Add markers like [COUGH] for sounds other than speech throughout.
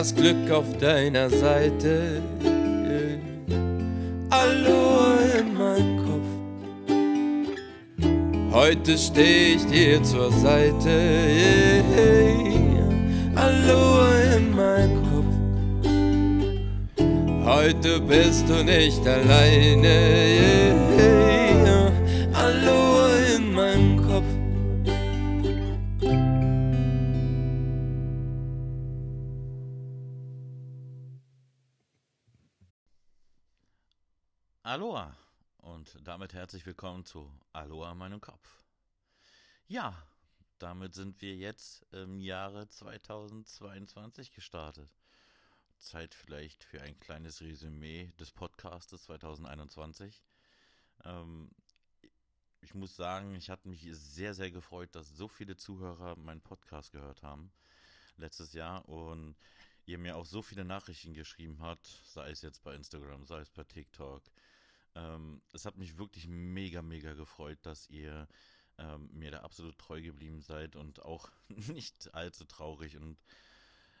das Glück auf deiner Seite. Aloha in meinem Kopf. Heute steh ich dir zur Seite. Aloha in meinem Kopf. Heute bist du nicht alleine. Aloha und damit herzlich willkommen zu Aloha meinem Kopf. Ja, damit sind wir jetzt im Jahre 2022 gestartet. Zeit vielleicht für ein kleines Resümee des Podcastes 2021. Ähm, ich muss sagen, ich hatte mich sehr, sehr gefreut, dass so viele Zuhörer meinen Podcast gehört haben letztes Jahr und ihr mir auch so viele Nachrichten geschrieben habt, sei es jetzt bei Instagram, sei es bei TikTok, ähm, es hat mich wirklich mega, mega gefreut, dass ihr ähm, mir da absolut treu geblieben seid und auch [LAUGHS] nicht allzu traurig und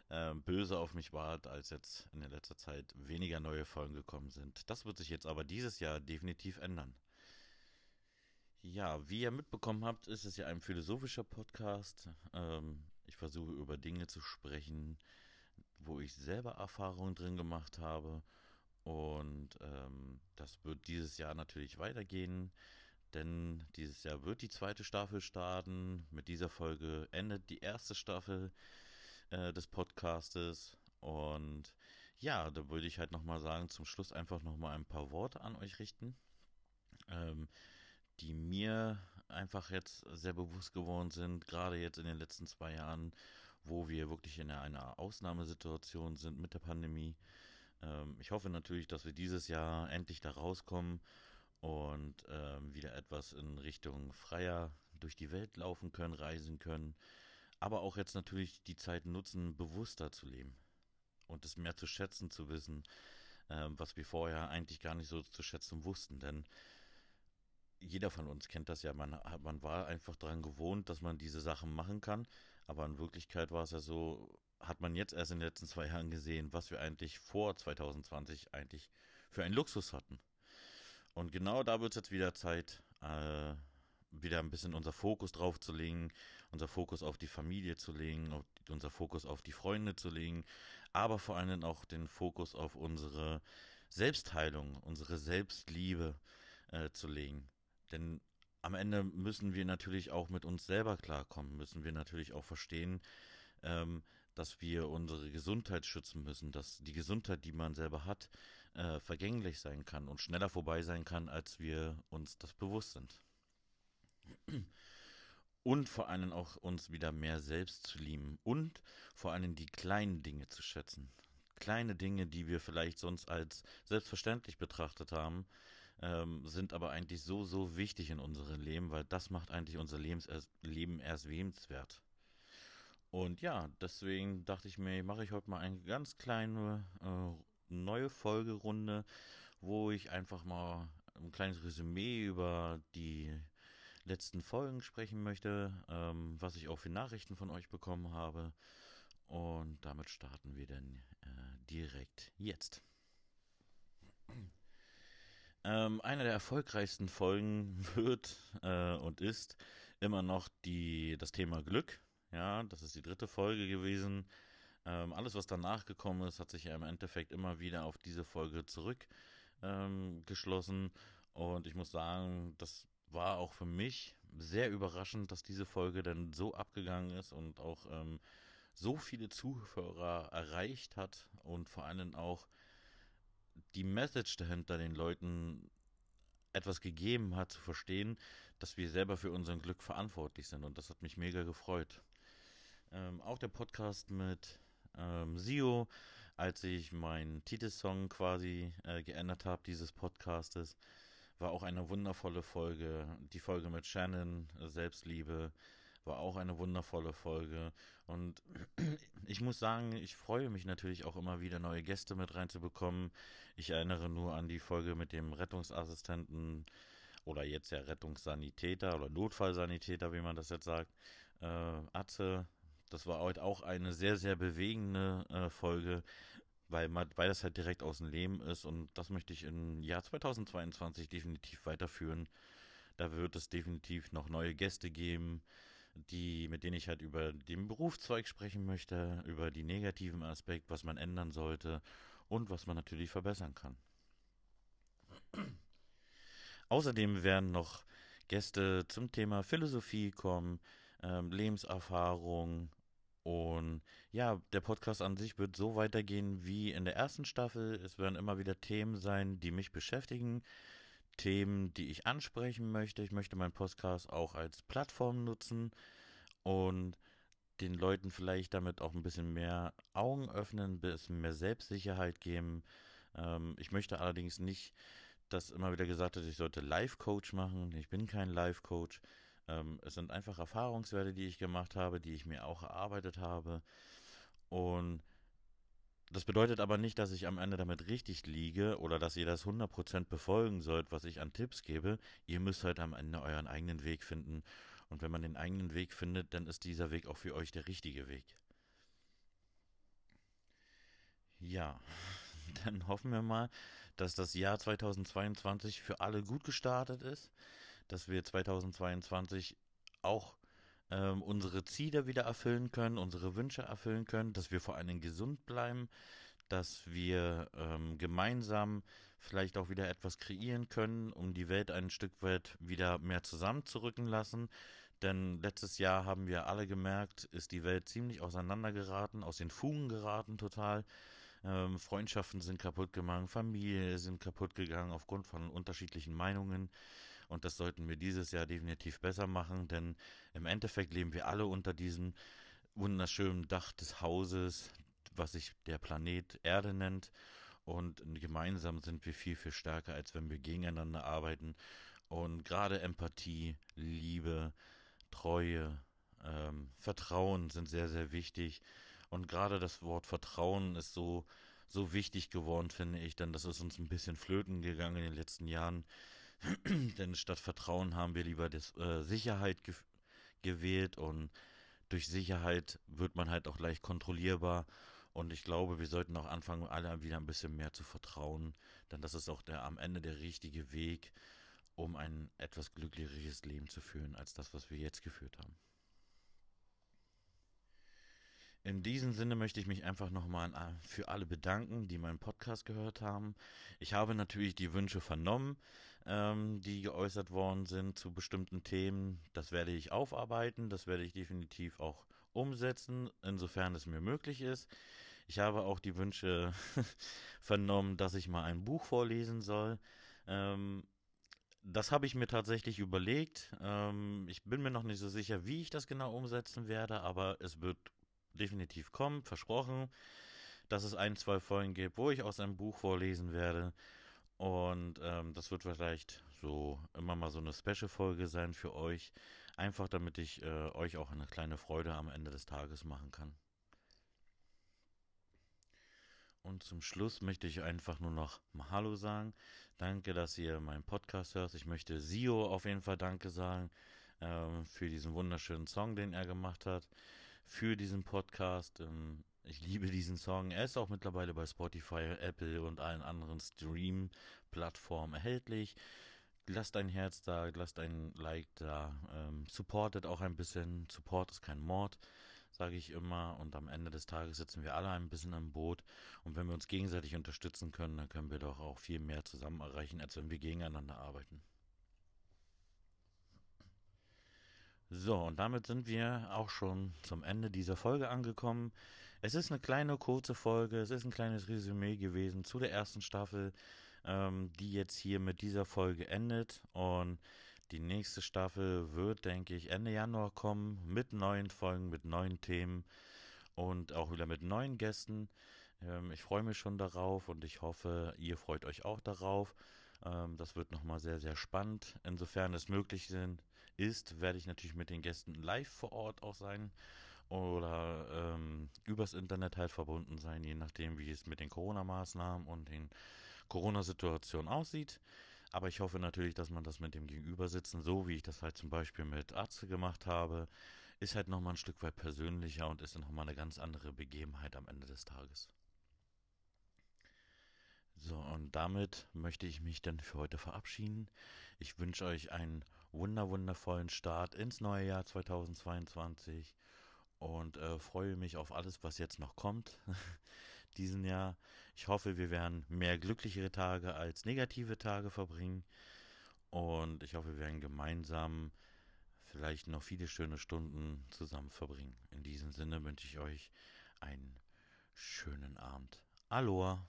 äh, böse auf mich wart, als jetzt in der letzter Zeit weniger neue Folgen gekommen sind. Das wird sich jetzt aber dieses Jahr definitiv ändern. Ja, wie ihr mitbekommen habt, ist es ja ein philosophischer Podcast. Ähm, ich versuche über Dinge zu sprechen, wo ich selber Erfahrungen drin gemacht habe und ähm, das wird dieses Jahr natürlich weitergehen, denn dieses Jahr wird die zweite Staffel starten. Mit dieser Folge endet die erste Staffel äh, des Podcastes. Und ja, da würde ich halt nochmal sagen, zum Schluss einfach nochmal ein paar Worte an euch richten, ähm, die mir einfach jetzt sehr bewusst geworden sind, gerade jetzt in den letzten zwei Jahren, wo wir wirklich in einer Ausnahmesituation sind mit der Pandemie. Ähm, ich hoffe natürlich, dass wir dieses Jahr endlich da rauskommen und ähm, wieder etwas in Richtung freier durch die Welt laufen können, reisen können, aber auch jetzt natürlich die Zeit nutzen, bewusster zu leben und es mehr zu schätzen zu wissen, ähm, was wir vorher eigentlich gar nicht so zu schätzen wussten, denn jeder von uns kennt das ja, man, man war einfach daran gewohnt, dass man diese Sachen machen kann, aber in Wirklichkeit war es ja so, hat man jetzt erst in den letzten zwei Jahren gesehen, was wir eigentlich vor 2020 eigentlich für einen Luxus hatten. Und genau da wird es jetzt wieder Zeit, äh, wieder ein bisschen unser Fokus drauf zu legen, unser Fokus auf die Familie zu legen, auf, unser Fokus auf die Freunde zu legen, aber vor allem auch den Fokus auf unsere Selbstheilung, unsere Selbstliebe äh, zu legen. Denn am Ende müssen wir natürlich auch mit uns selber klarkommen, müssen wir natürlich auch verstehen, ähm, dass wir unsere Gesundheit schützen müssen, dass die Gesundheit, die man selber hat, äh, vergänglich sein kann und schneller vorbei sein kann, als wir uns das bewusst sind. Und vor allem auch uns wieder mehr selbst zu lieben und vor allem die kleinen Dinge zu schätzen. Kleine Dinge, die wir vielleicht sonst als selbstverständlich betrachtet haben, ähm, sind aber eigentlich so, so wichtig in unserem Leben, weil das macht eigentlich unser Lebens Leben erst lebenswert. Und ja, deswegen dachte ich mir, mache ich heute mal eine ganz kleine äh, neue Folgerunde, wo ich einfach mal ein kleines Resümee über die letzten Folgen sprechen möchte, ähm, was ich auch für Nachrichten von euch bekommen habe. Und damit starten wir dann äh, direkt jetzt. Ähm, eine der erfolgreichsten Folgen [LAUGHS] wird äh, und ist immer noch die, das Thema Glück. Ja, das ist die dritte Folge gewesen. Ähm, alles, was danach gekommen ist, hat sich ja im Endeffekt immer wieder auf diese Folge zurückgeschlossen. Ähm, und ich muss sagen, das war auch für mich sehr überraschend, dass diese Folge dann so abgegangen ist und auch ähm, so viele Zuhörer erreicht hat und vor allem auch die Message dahinter den Leuten etwas gegeben hat zu verstehen, dass wir selber für unser Glück verantwortlich sind. Und das hat mich mega gefreut. Auch der Podcast mit ähm, Sio, als ich meinen Titelsong quasi äh, geändert habe, dieses Podcastes, war auch eine wundervolle Folge. Die Folge mit Shannon, äh, Selbstliebe, war auch eine wundervolle Folge. Und [CLEARS THROAT] ich muss sagen, ich freue mich natürlich auch immer wieder neue Gäste mit reinzubekommen. Ich erinnere nur an die Folge mit dem Rettungsassistenten oder jetzt ja Rettungssanitäter oder Notfallsanitäter, wie man das jetzt sagt. Äh, Atze, das war heute auch eine sehr, sehr bewegende äh, Folge, weil, weil das halt direkt aus dem Leben ist und das möchte ich im Jahr 2022 definitiv weiterführen. Da wird es definitiv noch neue Gäste geben, die, mit denen ich halt über den Berufszweig sprechen möchte, über die negativen Aspekte, was man ändern sollte und was man natürlich verbessern kann. Außerdem werden noch Gäste zum Thema Philosophie kommen, ähm, Lebenserfahrung und ja, der Podcast an sich wird so weitergehen wie in der ersten Staffel. Es werden immer wieder Themen sein, die mich beschäftigen, Themen, die ich ansprechen möchte. Ich möchte meinen Podcast auch als Plattform nutzen und den Leuten vielleicht damit auch ein bisschen mehr Augen öffnen, ein bisschen mehr Selbstsicherheit geben. Ähm, ich möchte allerdings nicht, dass immer wieder gesagt wird, ich sollte Life-Coach machen. Ich bin kein Life-Coach. Ähm, es sind einfach Erfahrungswerte, die ich gemacht habe, die ich mir auch erarbeitet habe. Und das bedeutet aber nicht, dass ich am Ende damit richtig liege oder dass ihr das 100% befolgen sollt, was ich an Tipps gebe. Ihr müsst halt am Ende euren eigenen Weg finden. Und wenn man den eigenen Weg findet, dann ist dieser Weg auch für euch der richtige Weg. Ja, [LAUGHS] dann hoffen wir mal, dass das Jahr 2022 für alle gut gestartet ist, dass wir 2022 auch ähm, unsere Ziele wieder erfüllen können, unsere Wünsche erfüllen können, dass wir vor allem gesund bleiben, dass wir ähm, gemeinsam vielleicht auch wieder etwas kreieren können, um die Welt ein Stück weit wieder mehr zusammenzurücken lassen. Denn letztes Jahr haben wir alle gemerkt, ist die Welt ziemlich auseinandergeraten, aus den Fugen geraten total. Ähm, Freundschaften sind kaputt gegangen, Familie sind kaputt gegangen aufgrund von unterschiedlichen Meinungen. Und das sollten wir dieses Jahr definitiv besser machen, denn im Endeffekt leben wir alle unter diesem wunderschönen Dach des Hauses, was sich der Planet Erde nennt. Und gemeinsam sind wir viel, viel stärker, als wenn wir gegeneinander arbeiten. Und gerade Empathie, Liebe, Treue, ähm, Vertrauen sind sehr, sehr wichtig. Und gerade das Wort Vertrauen ist so, so wichtig geworden, finde ich, denn das ist uns ein bisschen flöten gegangen in den letzten Jahren. [CLEARS THROAT] Denn statt Vertrauen haben wir lieber das, äh, Sicherheit ge gewählt und durch Sicherheit wird man halt auch leicht kontrollierbar. Und ich glaube, wir sollten auch anfangen, alle wieder ein bisschen mehr zu vertrauen, denn das ist auch der am Ende der richtige Weg, um ein etwas glücklicheres Leben zu führen, als das, was wir jetzt geführt haben. In diesem Sinne möchte ich mich einfach nochmal für alle bedanken, die meinen Podcast gehört haben. Ich habe natürlich die Wünsche vernommen ähm, die geäußert worden sind zu bestimmten Themen. Das werde ich aufarbeiten, das werde ich definitiv auch umsetzen, insofern es mir möglich ist. Ich habe auch die Wünsche [LAUGHS] vernommen, dass ich mal ein Buch vorlesen soll. Ähm, das habe ich mir tatsächlich überlegt. Ähm, ich bin mir noch nicht so sicher, wie ich das genau umsetzen werde, aber es wird definitiv kommen, versprochen, dass es ein, zwei Folgen gibt, wo ich aus einem Buch vorlesen werde. Und ähm, das wird vielleicht so immer mal so eine Special-Folge sein für euch. Einfach damit ich äh, euch auch eine kleine Freude am Ende des Tages machen kann. Und zum Schluss möchte ich einfach nur noch Hallo sagen. Danke, dass ihr meinen Podcast hört. Ich möchte Sio auf jeden Fall Danke sagen ähm, für diesen wunderschönen Song, den er gemacht hat. Für diesen Podcast. Ähm, ich liebe diesen Song. Er ist auch mittlerweile bei Spotify, Apple und allen anderen Stream-Plattformen erhältlich. Lasst ein Herz da, lasst ein Like da. Ähm, supportet auch ein bisschen. Support ist kein Mord, sage ich immer. Und am Ende des Tages sitzen wir alle ein bisschen im Boot. Und wenn wir uns gegenseitig unterstützen können, dann können wir doch auch viel mehr zusammen erreichen, als wenn wir gegeneinander arbeiten. So, und damit sind wir auch schon zum Ende dieser Folge angekommen. Es ist eine kleine, kurze Folge, es ist ein kleines Resümee gewesen zu der ersten Staffel, ähm, die jetzt hier mit dieser Folge endet. Und die nächste Staffel wird, denke ich, Ende Januar kommen mit neuen Folgen, mit neuen Themen und auch wieder mit neuen Gästen. Ähm, ich freue mich schon darauf und ich hoffe, ihr freut euch auch darauf. Ähm, das wird nochmal sehr, sehr spannend. Insofern es möglich sind, ist, werde ich natürlich mit den Gästen live vor Ort auch sein oder ähm, übers Internet halt verbunden sein, je nachdem, wie es mit den Corona-Maßnahmen und den Corona-Situationen aussieht. Aber ich hoffe natürlich, dass man das mit dem Gegenübersitzen, so wie ich das halt zum Beispiel mit Arzt gemacht habe, ist halt nochmal ein Stück weit persönlicher und ist nochmal eine ganz andere Begebenheit am Ende des Tages. So, und damit möchte ich mich dann für heute verabschieden. Ich wünsche euch einen wunder wundervollen Start ins neue Jahr 2022 und äh, freue mich auf alles, was jetzt noch kommt [LAUGHS] diesen Jahr. Ich hoffe, wir werden mehr glücklichere Tage als negative Tage verbringen und ich hoffe, wir werden gemeinsam vielleicht noch viele schöne Stunden zusammen verbringen. In diesem Sinne wünsche ich euch einen schönen Abend. Aloha!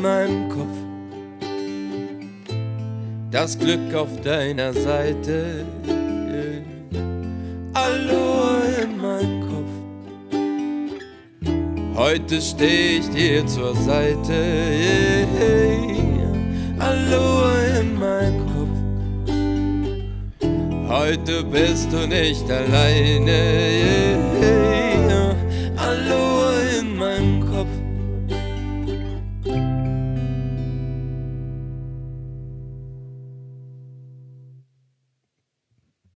In meinem Kopf, das Glück auf deiner Seite. Hallo in meinem Kopf, heute steh ich dir zur Seite. Hallo in meinem Kopf, heute bist du nicht alleine.